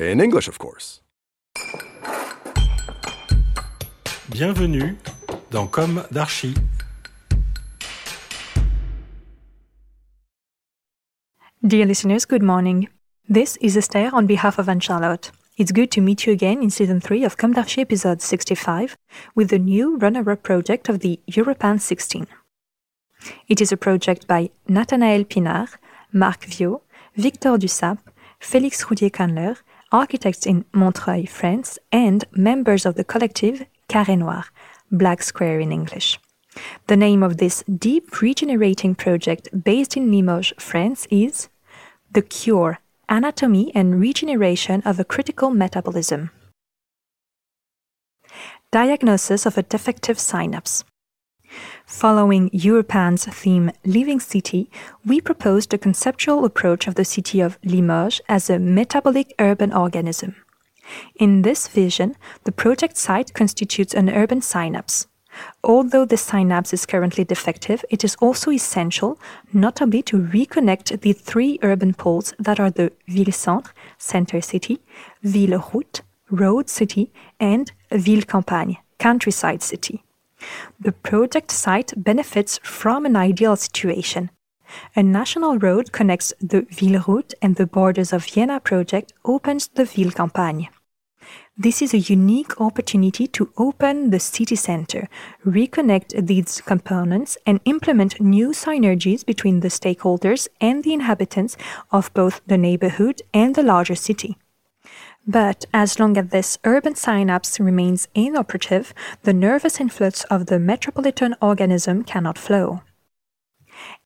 In English, of course. Bienvenue dans Comme d'Archi. Dear listeners, good morning. This is Esther on behalf of Anne Charlotte. It's good to meet you again in season 3 of Comme d'Archi episode 65 with the new runner-up project of the Europan 16. It is a project by Nathanaël Pinard, Marc Viau, Victor Dussap, Félix Roudier-Candler, architects in Montreuil, France, and members of the collective Carré Noir, Black Square in English. The name of this deep regenerating project based in Limoges, France is The Cure Anatomy and Regeneration of a Critical Metabolism. Diagnosis of a defective synapse. Following Europan's theme Living City, we proposed a conceptual approach of the city of Limoges as a metabolic urban organism. In this vision, the project site constitutes an urban synapse. Although the synapse is currently defective, it is also essential, notably to reconnect the three urban poles that are the ville-centre, center city, ville-route, road city, and ville-campagne, countryside city. The project site benefits from an ideal situation. A national road connects the Ville Route and the borders of Vienne project opens the Ville Campagne. This is a unique opportunity to open the city center, reconnect these components, and implement new synergies between the stakeholders and the inhabitants of both the neighborhood and the larger city. But as long as this urban synapse remains inoperative, the nervous influx of the metropolitan organism cannot flow.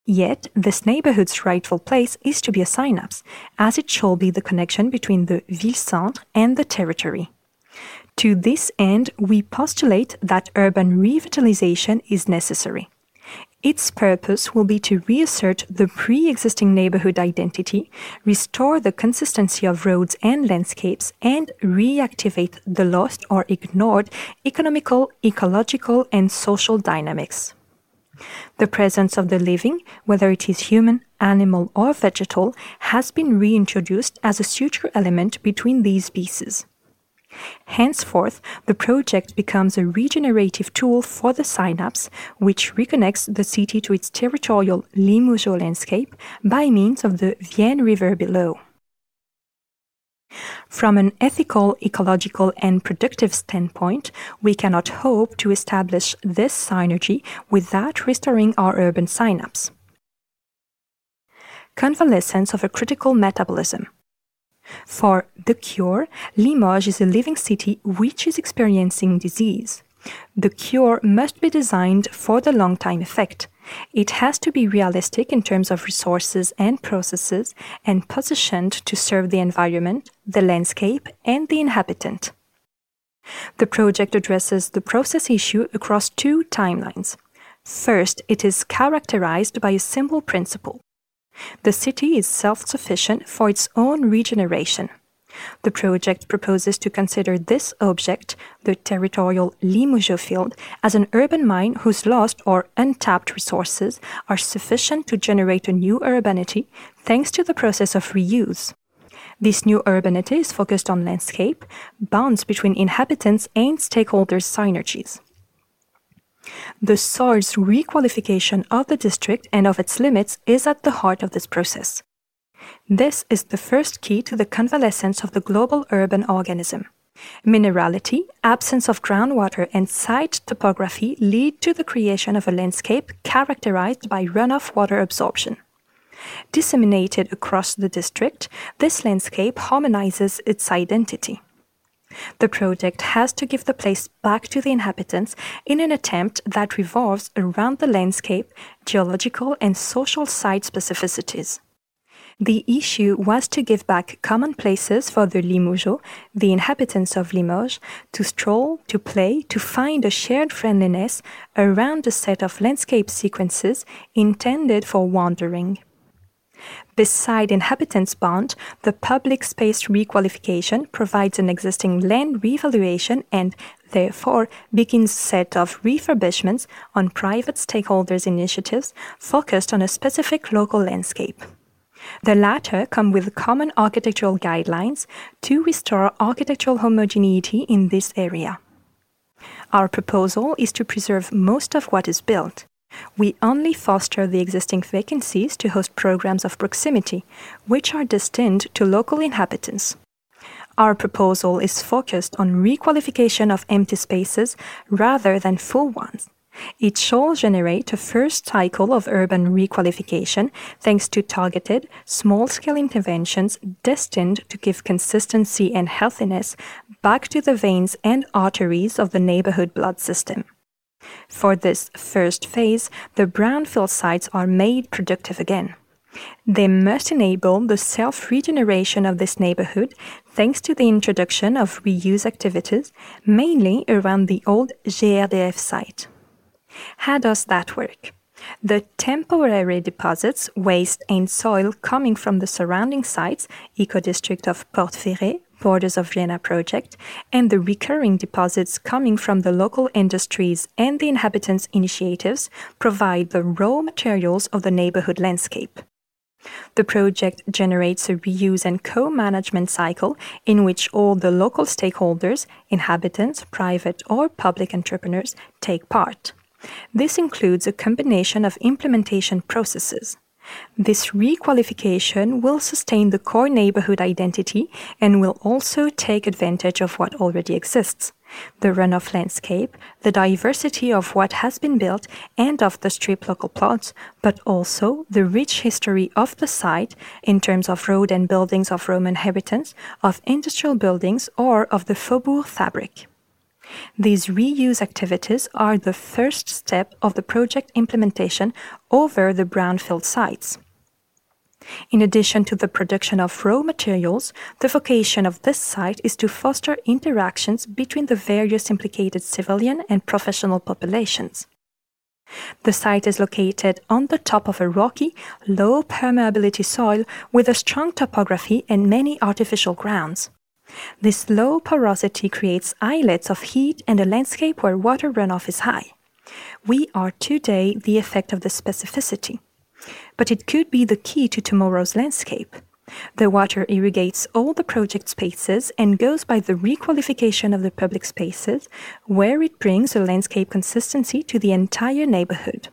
Yet, this neighborhood's rightful place is to be a synapse, as it shall be the connection between the ville centre and the territory. To this end, we postulate that urban revitalization is necessary. Its purpose will be to reassert the pre existing neighborhood identity, restore the consistency of roads and landscapes, and reactivate the lost or ignored economical, ecological, and social dynamics. The presence of the living, whether it is human, animal, or vegetal, has been reintroduced as a suture element between these pieces. Henceforth, the project becomes a regenerative tool for the synapse, which reconnects the city to its territorial Limougeaud landscape by means of the Vienne River below. From an ethical, ecological, and productive standpoint, we cannot hope to establish this synergy without restoring our urban synapse. Convalescence of a critical metabolism. For the cure, Limoges is a living city which is experiencing disease. The cure must be designed for the long time effect. It has to be realistic in terms of resources and processes and positioned to serve the environment, the landscape, and the inhabitant. The project addresses the process issue across two timelines. First, it is characterized by a simple principle. The city is self sufficient for its own regeneration. The project proposes to consider this object, the territorial Limougeaud field, as an urban mine whose lost or untapped resources are sufficient to generate a new urbanity thanks to the process of reuse. This new urbanity is focused on landscape, bonds between inhabitants, and stakeholders' synergies. The soil's requalification of the district and of its limits is at the heart of this process. This is the first key to the convalescence of the global urban organism. Minerality, absence of groundwater, and site topography lead to the creation of a landscape characterized by runoff water absorption. Disseminated across the district, this landscape harmonizes its identity. The project has to give the place back to the inhabitants in an attempt that revolves around the landscape, geological, and social site specificities. The issue was to give back common places for the Limougeauds, the inhabitants of Limoges, to stroll, to play, to find a shared friendliness around a set of landscape sequences intended for wandering. Beside inhabitants' bond, the public space requalification provides an existing land revaluation and, therefore, begins a set of refurbishments on private stakeholders' initiatives focused on a specific local landscape. The latter come with common architectural guidelines to restore architectural homogeneity in this area. Our proposal is to preserve most of what is built. We only foster the existing vacancies to host programs of proximity, which are destined to local inhabitants. Our proposal is focused on requalification of empty spaces rather than full ones. It shall generate a first cycle of urban requalification thanks to targeted, small scale interventions destined to give consistency and healthiness back to the veins and arteries of the neighborhood blood system. For this first phase, the brownfield sites are made productive again. They must enable the self regeneration of this neighborhood thanks to the introduction of reuse activities, mainly around the old GRDF site. How does that work? The temporary deposits, waste, and soil coming from the surrounding sites, eco district of Port Ferret, Borders of Vienne project, and the recurring deposits coming from the local industries and the inhabitants' initiatives provide the raw materials of the neighborhood landscape. The project generates a reuse and co management cycle in which all the local stakeholders, inhabitants, private or public entrepreneurs, take part. This includes a combination of implementation processes. This requalification will sustain the core neighborhood identity and will also take advantage of what already exists the runoff landscape, the diversity of what has been built and of the strip local plots, but also the rich history of the site in terms of road and buildings of Roman inhabitants, of industrial buildings, or of the faubourg fabric. These reuse activities are the first step of the project implementation over the brownfield sites. In addition to the production of raw materials, the vocation of this site is to foster interactions between the various implicated civilian and professional populations. The site is located on the top of a rocky, low permeability soil with a strong topography and many artificial grounds. This low porosity creates islets of heat and a landscape where water runoff is high. We are today the effect of the specificity. But it could be the key to tomorrow's landscape. The water irrigates all the project spaces and goes by the requalification of the public spaces, where it brings a landscape consistency to the entire neighborhood.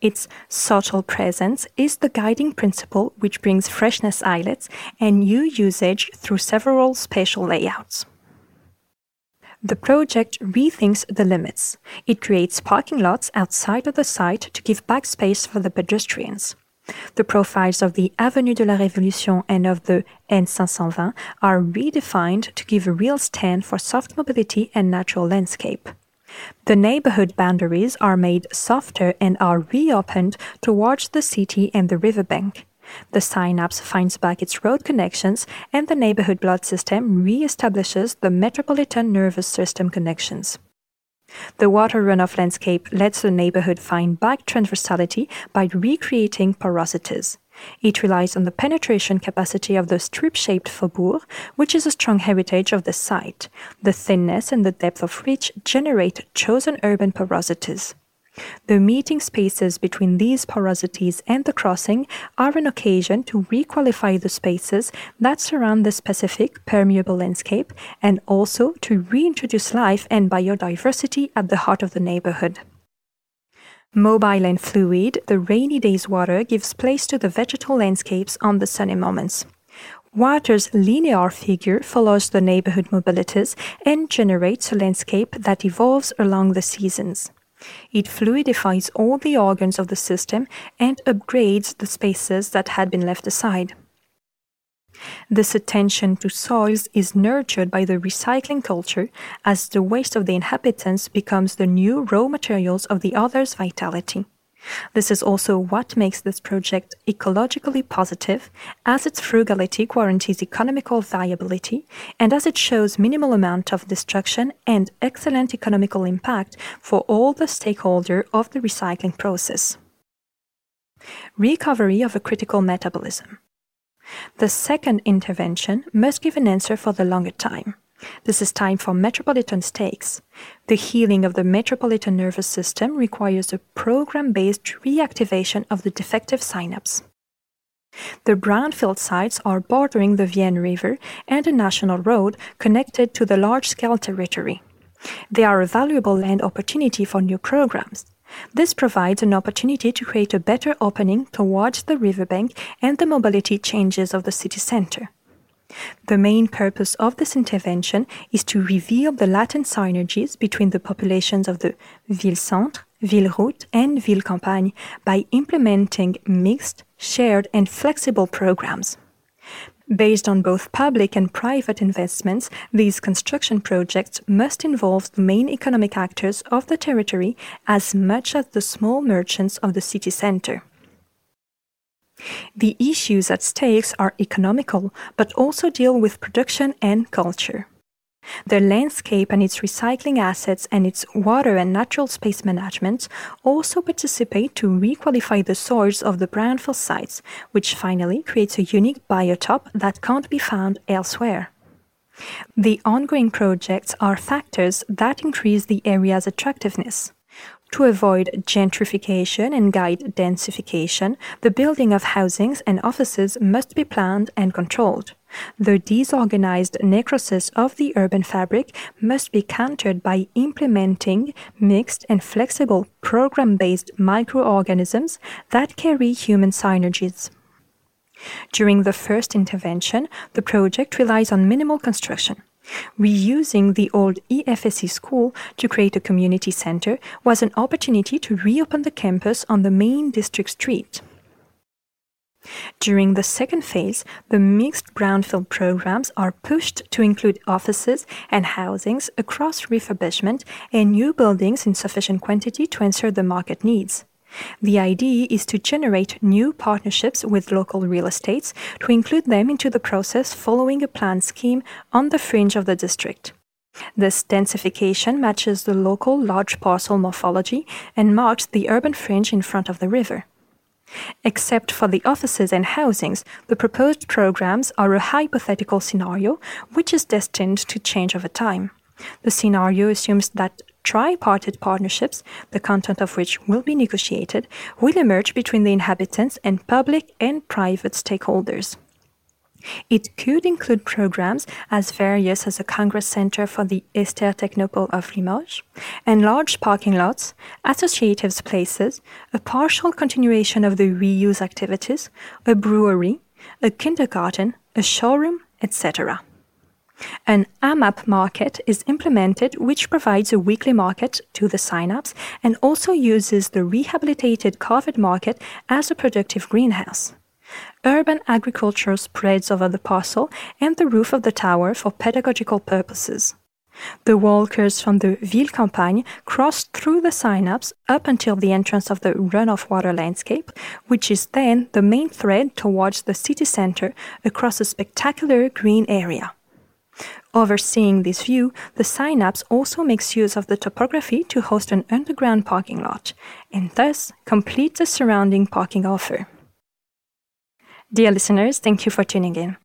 Its subtle presence is the guiding principle which brings freshness eyelets and new usage through several spatial layouts. The project rethinks the limits. It creates parking lots outside of the site to give back space for the pedestrians. The profiles of the Avenue de la Révolution and of the N520 are redefined to give a real stand for soft mobility and natural landscape. The neighborhood boundaries are made softer and are reopened towards the city and the riverbank. The synapse finds back its road connections, and the neighborhood blood system re-establishes the metropolitan nervous system connections. The water runoff landscape lets the neighborhood find back transversality by recreating porosities. It relies on the penetration capacity of the strip-shaped faubourg, which is a strong heritage of the site. The thinness and the depth of which generate chosen urban porosities. The meeting spaces between these porosities and the crossing are an occasion to requalify the spaces that surround the specific permeable landscape and also to reintroduce life and biodiversity at the heart of the neighborhood. Mobile and fluid, the rainy day's water gives place to the vegetal landscapes on the sunny moments. Water's linear figure follows the neighborhood mobilities and generates a landscape that evolves along the seasons. It fluidifies all the organs of the system and upgrades the spaces that had been left aside. This attention to soils is nurtured by the recycling culture as the waste of the inhabitants becomes the new raw materials of the other's vitality. This is also what makes this project ecologically positive, as its frugality guarantees economical viability, and as it shows minimal amount of destruction and excellent economical impact for all the stakeholder of the recycling process. Recovery of a critical metabolism. The second intervention must give an answer for the longer time. This is time for metropolitan stakes. The healing of the metropolitan nervous system requires a program based reactivation of the defective synapse. The brownfield sites are bordering the Vienne River and a national road connected to the large scale territory. They are a valuable land opportunity for new programs. This provides an opportunity to create a better opening towards the riverbank and the mobility changes of the city center. The main purpose of this intervention is to reveal the latent synergies between the populations of the ville centre, ville route, and ville campagne by implementing mixed, shared, and flexible programs. Based on both public and private investments, these construction projects must involve the main economic actors of the territory as much as the small merchants of the city center. The issues at stake are economical, but also deal with production and culture. The landscape and its recycling assets and its water and natural space management also participate to requalify the soils of the brownfield sites, which finally creates a unique biotop that can't be found elsewhere. The ongoing projects are factors that increase the area's attractiveness. To avoid gentrification and guide densification, the building of housings and offices must be planned and controlled. The disorganized necrosis of the urban fabric must be countered by implementing mixed and flexible program based microorganisms that carry human synergies. During the first intervention, the project relies on minimal construction. Reusing the old EFSC school to create a community center was an opportunity to reopen the campus on the main district street. During the second phase, the mixed brownfield programs are pushed to include offices and housings across refurbishment and new buildings in sufficient quantity to answer the market needs. The idea is to generate new partnerships with local real estates to include them into the process following a planned scheme on the fringe of the district. This densification matches the local large parcel morphology and marks the urban fringe in front of the river. Except for the offices and housings, the proposed programs are a hypothetical scenario which is destined to change over time. The scenario assumes that tripartite partnerships, the content of which will be negotiated, will emerge between the inhabitants and public and private stakeholders. It could include programs as various as a Congress Center for the Ester Technopole of Limoges, and large parking lots, associative places, a partial continuation of the reuse activities, a brewery, a kindergarten, a showroom, etc. An AMAP market is implemented, which provides a weekly market to the synapse and also uses the rehabilitated covered market as a productive greenhouse. Urban agriculture spreads over the parcel and the roof of the tower for pedagogical purposes. The walkers from the Ville Campagne cross through the synapse up until the entrance of the runoff water landscape, which is then the main thread towards the city center across a spectacular green area. Overseeing this view, the synapse also makes use of the topography to host an underground parking lot, and thus complete the surrounding parking offer. Dear listeners, thank you for tuning in.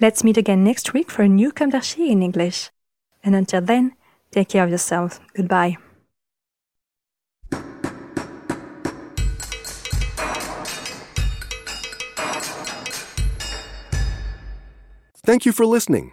Let's meet again next week for a new Comme in English. And until then, take care of yourselves. Goodbye. Thank you for listening.